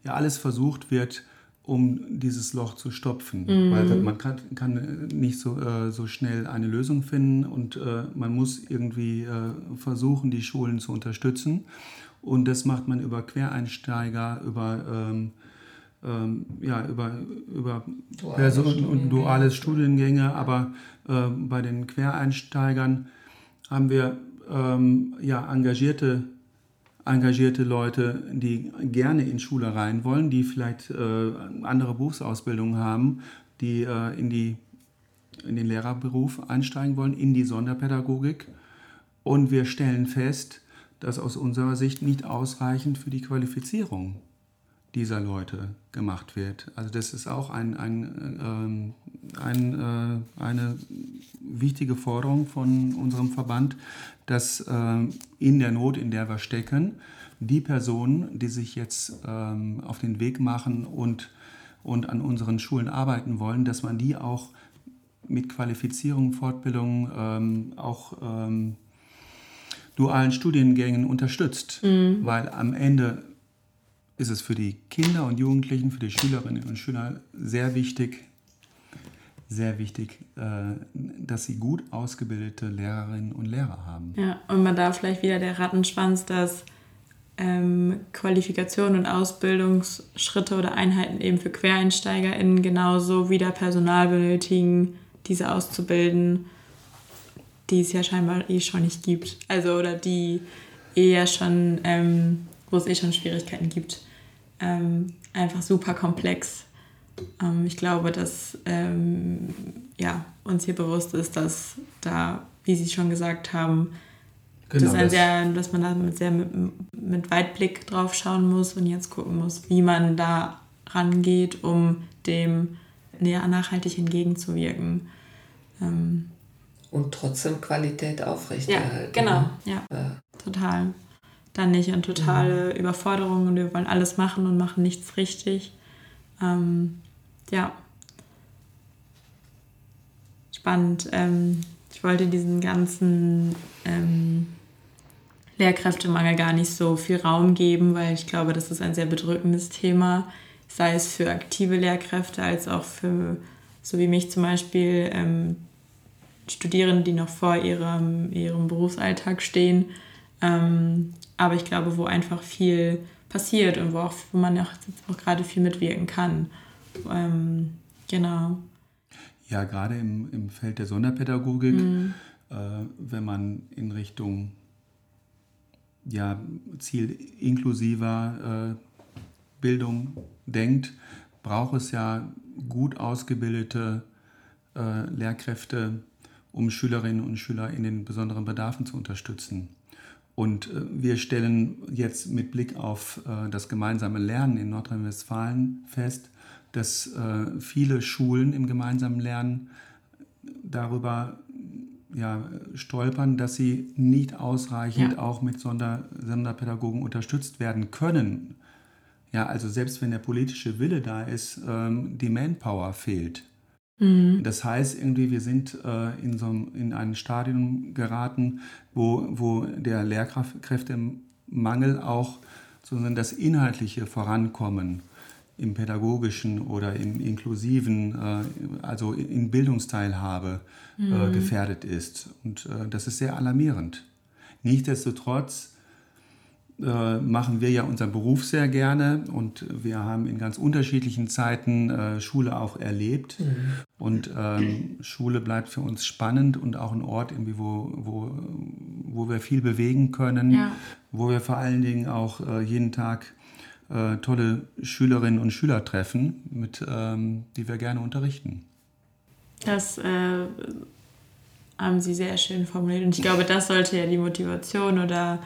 ja alles versucht wird, um dieses Loch zu stopfen. Mhm. Weil man kann, kann nicht so, äh, so schnell eine Lösung finden und äh, man muss irgendwie äh, versuchen, die Schulen zu unterstützen. Und das macht man über Quereinsteiger, über, ähm, ähm, ja, über, über Person und duale Studiengänge. Aber äh, bei den Quereinsteigern haben wir ähm, ja, engagierte engagierte Leute, die gerne in Schule rein wollen, die vielleicht äh, andere Berufsausbildungen haben, die äh, in, die, in den Lehrerberuf einsteigen wollen, in die Sonderpädagogik. Und wir stellen fest, dass aus unserer Sicht nicht ausreichend für die Qualifizierung dieser Leute gemacht wird. Also das ist auch ein, ein, ähm, ein, äh, eine wichtige Forderung von unserem Verband, dass äh, in der Not, in der wir stecken, die Personen, die sich jetzt ähm, auf den Weg machen und und an unseren Schulen arbeiten wollen, dass man die auch mit Qualifizierung, Fortbildung, ähm, auch ähm, dualen Studiengängen unterstützt. Mhm. Weil am Ende ist es für die Kinder und Jugendlichen, für die Schülerinnen und Schüler sehr wichtig, sehr wichtig, äh, dass sie gut ausgebildete Lehrerinnen und Lehrer haben. Ja, und man darf vielleicht wieder der Rattenschwanz, dass ähm, Qualifikationen und Ausbildungsschritte oder Einheiten eben für QuereinsteigerInnen genauso wieder Personal benötigen, diese auszubilden, die es ja scheinbar eh schon nicht gibt. Also, oder die eher schon, ähm, wo es eh schon Schwierigkeiten gibt. Ähm, einfach super komplex. Ähm, ich glaube, dass ähm, ja, uns hier bewusst ist, dass da, wie Sie schon gesagt haben, Genau, das das sehr, dass man da mit sehr mit, mit Weitblick drauf schauen muss und jetzt gucken muss, wie man da rangeht, um dem näher nachhaltig entgegenzuwirken. Ähm und trotzdem Qualität aufrechterhalten. Ja, genau, ne? ja, ja. total. Dann nicht eine totale mhm. Überforderung und wir wollen alles machen und machen nichts richtig. Ähm, ja. Spannend. Ähm, ich wollte diesen ganzen ähm, Lehrkräftemangel gar nicht so viel Raum geben, weil ich glaube, das ist ein sehr bedrückendes Thema, sei es für aktive Lehrkräfte als auch für, so wie mich zum Beispiel, ähm, Studierende, die noch vor ihrem, ihrem Berufsalltag stehen. Ähm, aber ich glaube, wo einfach viel passiert und wo, auch, wo man auch, auch gerade viel mitwirken kann. Ähm, genau. Ja, gerade im, im Feld der Sonderpädagogik, mhm. äh, wenn man in Richtung ja, Ziel inklusiver äh, Bildung denkt, braucht es ja gut ausgebildete äh, Lehrkräfte, um Schülerinnen und Schüler in den besonderen Bedarfen zu unterstützen. Und äh, wir stellen jetzt mit Blick auf äh, das gemeinsame Lernen in Nordrhein-Westfalen fest, dass äh, viele Schulen im gemeinsamen Lernen darüber ja, stolpern, dass sie nicht ausreichend ja. auch mit Sonder, Sonderpädagogen unterstützt werden können. Ja, also selbst wenn der politische Wille da ist, ähm, die Manpower fehlt. Mhm. Das heißt irgendwie, wir sind äh, in, so einem, in ein Stadium geraten, wo, wo der Lehrkräftemangel auch sozusagen das inhaltliche Vorankommen im pädagogischen oder im inklusiven, äh, also in Bildungsteilhabe äh, mhm. gefährdet ist. Und äh, das ist sehr alarmierend. Nichtsdestotrotz machen wir ja unseren Beruf sehr gerne und wir haben in ganz unterschiedlichen Zeiten Schule auch erlebt. Mhm. Und ähm, Schule bleibt für uns spannend und auch ein Ort, irgendwie, wo, wo, wo wir viel bewegen können, ja. wo wir vor allen Dingen auch jeden Tag äh, tolle Schülerinnen und Schüler treffen, mit, ähm, die wir gerne unterrichten. Das äh, haben Sie sehr schön formuliert und ich glaube, das sollte ja die Motivation oder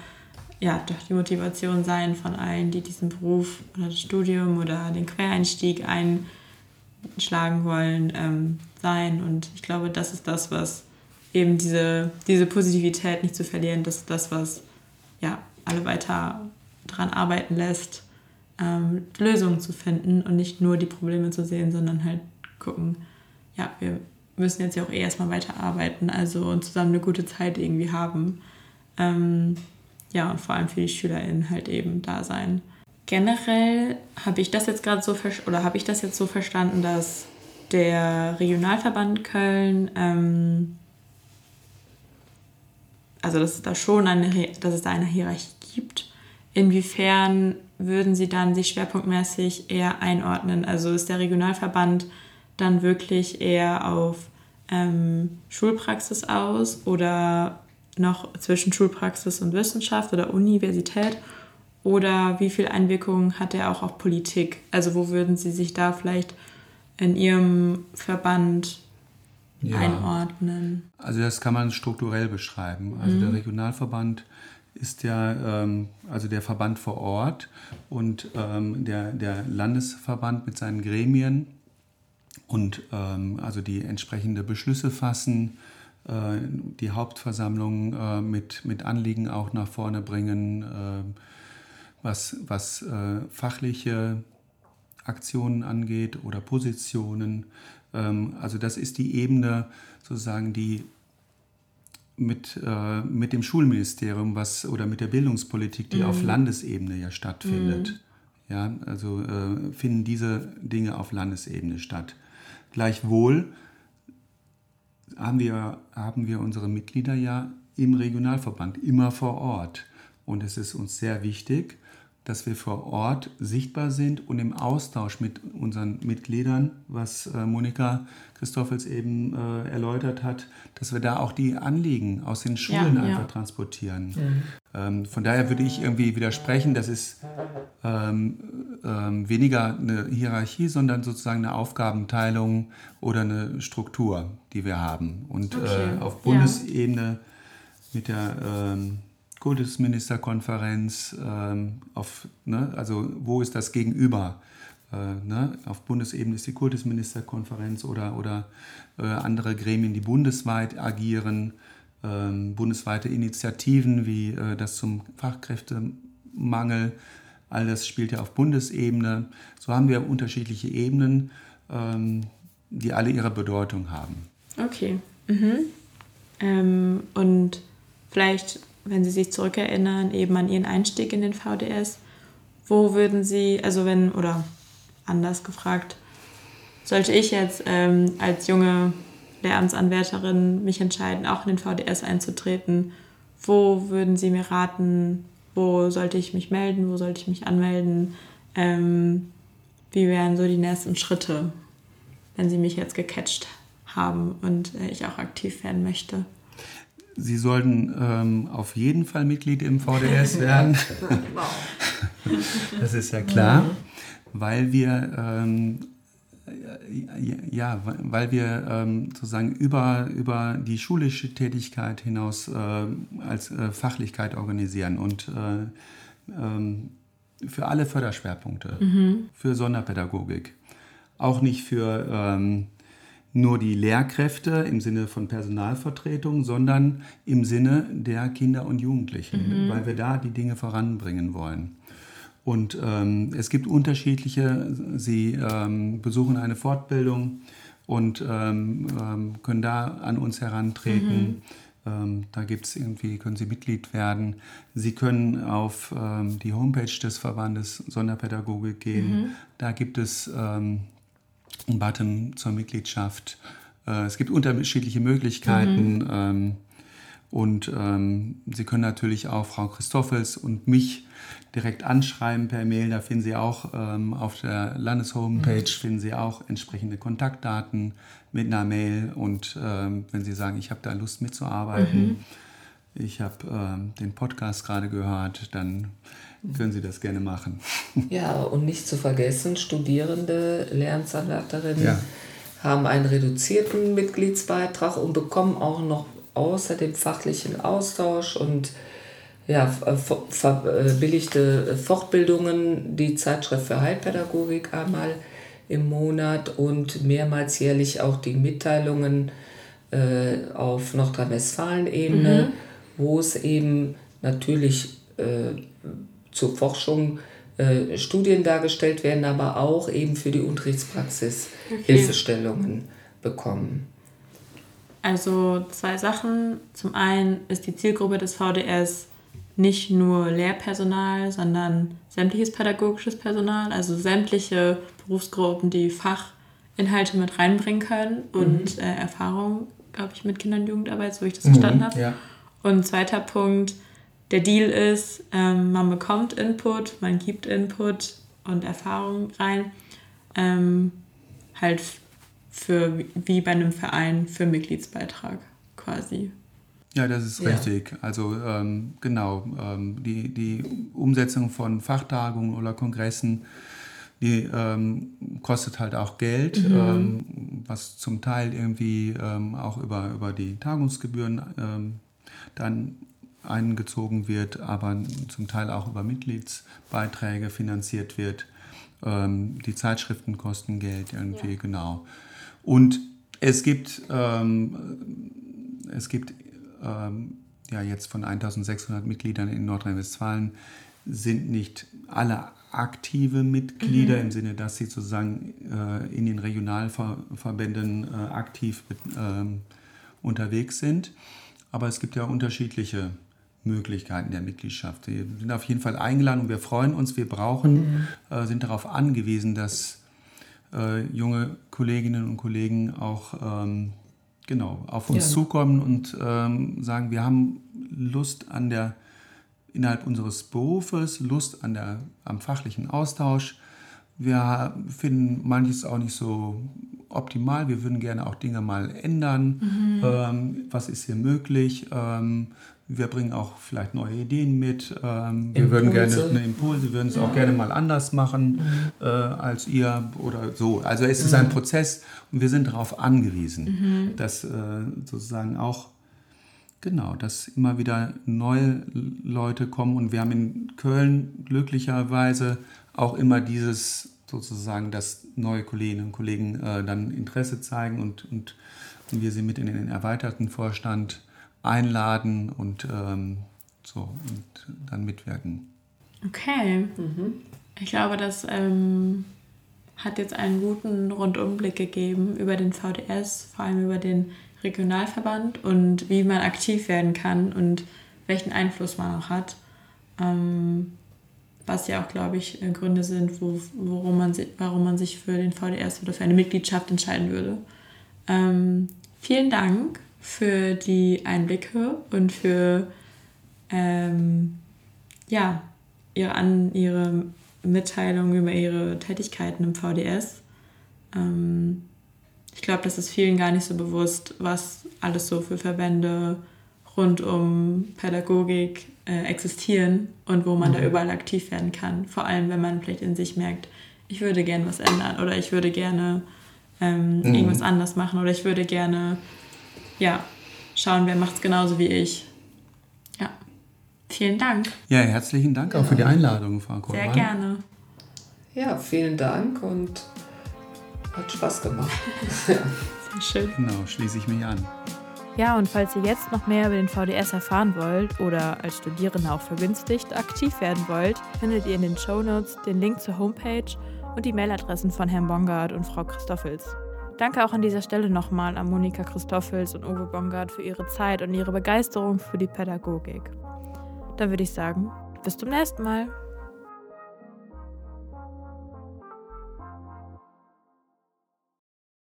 ja, doch die Motivation sein von allen, die diesen Beruf oder das Studium oder den Quereinstieg einschlagen wollen, ähm, sein. Und ich glaube, das ist das, was eben diese, diese Positivität nicht zu verlieren, das ist das, was ja, alle weiter daran arbeiten lässt, ähm, Lösungen zu finden und nicht nur die Probleme zu sehen, sondern halt gucken, ja, wir müssen jetzt ja auch eh erstmal weiterarbeiten, also und zusammen eine gute Zeit irgendwie haben. Ähm, ja, und vor allem für die SchülerInnen halt eben da sein. Generell habe ich das jetzt gerade so oder habe ich das jetzt so verstanden, dass der Regionalverband Köln, ähm, also dass es da schon eine, dass es da eine Hierarchie gibt. Inwiefern würden Sie dann sich schwerpunktmäßig eher einordnen? Also ist der Regionalverband dann wirklich eher auf ähm, Schulpraxis aus oder noch zwischen Schulpraxis und Wissenschaft oder Universität? Oder wie viel Einwirkung hat er auch auf Politik? Also wo würden Sie sich da vielleicht in Ihrem Verband ja. einordnen? Also das kann man strukturell beschreiben. Also mhm. der Regionalverband ist ja ähm, also der Verband vor Ort und ähm, der, der Landesverband mit seinen Gremien und ähm, also die entsprechende Beschlüsse fassen, die Hauptversammlung äh, mit, mit Anliegen auch nach vorne bringen, äh, was, was äh, fachliche Aktionen angeht oder Positionen. Ähm, also das ist die Ebene sozusagen, die mit, äh, mit dem Schulministerium was oder mit der Bildungspolitik, die mhm. auf Landesebene ja stattfindet. Mhm. Ja, also äh, finden diese Dinge auf Landesebene statt. Gleichwohl haben wir, haben wir unsere Mitglieder ja im Regionalverband immer vor Ort. Und es ist uns sehr wichtig, dass wir vor Ort sichtbar sind und im Austausch mit unseren Mitgliedern, was äh, Monika Christoffels eben äh, erläutert hat, dass wir da auch die Anliegen aus den Schulen ja, einfach ja. transportieren. Mhm. Ähm, von daher würde ich irgendwie widersprechen, das ist ähm, ähm, weniger eine Hierarchie, sondern sozusagen eine Aufgabenteilung oder eine Struktur, die wir haben. Und okay. äh, auf Bundesebene ja. mit der ähm, Kultusministerkonferenz, ähm, auf, ne, also wo ist das Gegenüber? Äh, ne? Auf Bundesebene ist die Kultusministerkonferenz oder, oder äh, andere Gremien, die bundesweit agieren, ähm, bundesweite Initiativen wie äh, das zum Fachkräftemangel, all das spielt ja auf Bundesebene. So haben wir unterschiedliche Ebenen, ähm, die alle ihre Bedeutung haben. Okay. Mhm. Ähm, und vielleicht wenn Sie sich zurückerinnern, eben an Ihren Einstieg in den VDS, wo würden Sie, also wenn, oder anders gefragt, sollte ich jetzt ähm, als junge Lehramtsanwärterin mich entscheiden, auch in den VDS einzutreten, wo würden Sie mir raten, wo sollte ich mich melden, wo sollte ich mich anmelden, ähm, wie wären so die nächsten Schritte, wenn Sie mich jetzt gecatcht haben und äh, ich auch aktiv werden möchte? Sie sollten ähm, auf jeden Fall Mitglied im VDS werden. das ist ja klar, weil wir ähm, ja, weil wir ähm, sozusagen über, über die schulische Tätigkeit hinaus äh, als äh, Fachlichkeit organisieren und äh, ähm, für alle Förderschwerpunkte, mhm. für Sonderpädagogik, auch nicht für ähm, nur die Lehrkräfte im Sinne von Personalvertretung, sondern im Sinne der Kinder und Jugendlichen, mhm. weil wir da die Dinge voranbringen wollen. Und ähm, es gibt unterschiedliche, sie ähm, besuchen eine Fortbildung und ähm, ähm können da an uns herantreten. Mhm. Ähm, da gibt es irgendwie, können Sie Mitglied werden. Sie können auf ähm, die Homepage des Verbandes Sonderpädagogik gehen. Mhm. Da gibt es Button zur Mitgliedschaft. Äh, es gibt unterschiedliche Möglichkeiten. Mhm. Ähm, und ähm, Sie können natürlich auch Frau Christoffels und mich direkt anschreiben per Mail. Da finden Sie auch ähm, auf der Landeshomepage mhm. finden Sie auch entsprechende Kontaktdaten mit einer Mail. Und ähm, wenn Sie sagen, ich habe da Lust mitzuarbeiten, mhm. ich habe ähm, den Podcast gerade gehört, dann können Sie das gerne machen. Ja, und nicht zu vergessen, Studierende, Lehramtsanwärterinnen ja. haben einen reduzierten Mitgliedsbeitrag und bekommen auch noch außer dem fachlichen Austausch und ja, verbilligte Fortbildungen, die Zeitschrift für Heilpädagogik einmal im Monat und mehrmals jährlich auch die Mitteilungen äh, auf Nordrhein-Westfalen-Ebene, mhm. wo es eben natürlich äh, zur Forschung äh, Studien dargestellt werden, aber auch eben für die Unterrichtspraxis okay. Hilfestellungen bekommen. Also zwei Sachen. Zum einen ist die Zielgruppe des VDS nicht nur Lehrpersonal, sondern sämtliches pädagogisches Personal, also sämtliche Berufsgruppen, die Fachinhalte mit reinbringen können und mhm. äh, Erfahrung, glaube ich, mit Kinder- und Jugendarbeit, so wie ich das verstanden mhm, habe. Ja. Und zweiter Punkt, der Deal ist, ähm, man bekommt Input, man gibt Input und Erfahrung rein, ähm, halt für wie bei einem Verein für Mitgliedsbeitrag quasi. Ja, das ist ja. richtig. Also ähm, genau, ähm, die, die Umsetzung von Fachtagungen oder Kongressen, die ähm, kostet halt auch Geld, mhm. Ähm, was zum Teil irgendwie ähm, auch über, über die Tagungsgebühren ähm, dann eingezogen wird, aber zum Teil auch über Mitgliedsbeiträge finanziert wird. Ähm, die Zeitschriften kosten Geld irgendwie, ja. genau. Und es gibt, ähm, es gibt ähm, ja jetzt von 1600 Mitgliedern in Nordrhein-Westfalen sind nicht alle aktive Mitglieder mhm. im Sinne, dass sie sozusagen äh, in den Regionalverbänden äh, aktiv mit, ähm, unterwegs sind. Aber es gibt ja unterschiedliche Möglichkeiten der Mitgliedschaft. Wir sind auf jeden Fall eingeladen und wir freuen uns. Wir brauchen, mhm. äh, sind darauf angewiesen, dass äh, junge Kolleginnen und Kollegen auch ähm, genau auf uns ja. zukommen und ähm, sagen, wir haben Lust an der innerhalb unseres Berufes, Lust an der, am fachlichen Austausch. Wir finden manches auch nicht so optimal. Wir würden gerne auch Dinge mal ändern. Mhm. Ähm, was ist hier möglich? Ähm, wir bringen auch vielleicht neue Ideen mit. Ähm, wir würden gerne eine Impulse, wir würden es ja. auch gerne mal anders machen mhm. äh, als ihr oder so. Also es ist ein mhm. Prozess und wir sind darauf angewiesen, mhm. dass äh, sozusagen auch Genau, dass immer wieder neue Leute kommen und wir haben in Köln glücklicherweise auch immer dieses sozusagen, dass neue Kolleginnen und Kollegen äh, dann Interesse zeigen und, und, und, wir sie mit in den erweiterten Vorstand einladen und ähm, so und dann mitwirken. Okay. Mhm. Ich glaube, das ähm, hat jetzt einen guten Rundumblick gegeben über den VDS, vor allem über den Regionalverband und wie man aktiv werden kann und welchen Einfluss man auch hat. Ähm, was ja auch, glaube ich, Gründe sind, wo, worum man, warum man sich für den VDS oder für eine Mitgliedschaft entscheiden würde. Ähm, vielen Dank für die Einblicke und für ähm, ja, ihre, An ihre Mitteilung über ihre Tätigkeiten im VDS. Ähm, ich glaube, das ist vielen gar nicht so bewusst, was alles so für Verbände rund um Pädagogik äh, existieren und wo man mhm. da überall aktiv werden kann. Vor allem, wenn man vielleicht in sich merkt, ich würde gerne was ändern oder ich würde gerne ähm, mhm. irgendwas anders machen oder ich würde gerne ja, schauen, wer macht es genauso wie ich. Ja, vielen Dank. Ja, herzlichen Dank auch für die Einladung, Frau Kohlmann. Sehr gerne. Ja, vielen Dank und hat Spaß gemacht. Sehr schön. Genau, schließe ich mich an. Ja, und falls ihr jetzt noch mehr über den VDS erfahren wollt oder als Studierende auch vergünstigt aktiv werden wollt, findet ihr in den Show Notes den Link zur Homepage und die Mailadressen von Herrn Bongard und Frau Christoffels. Danke auch an dieser Stelle nochmal an Monika Christoffels und Uwe Bongard für ihre Zeit und ihre Begeisterung für die Pädagogik. Dann würde ich sagen, bis zum nächsten Mal.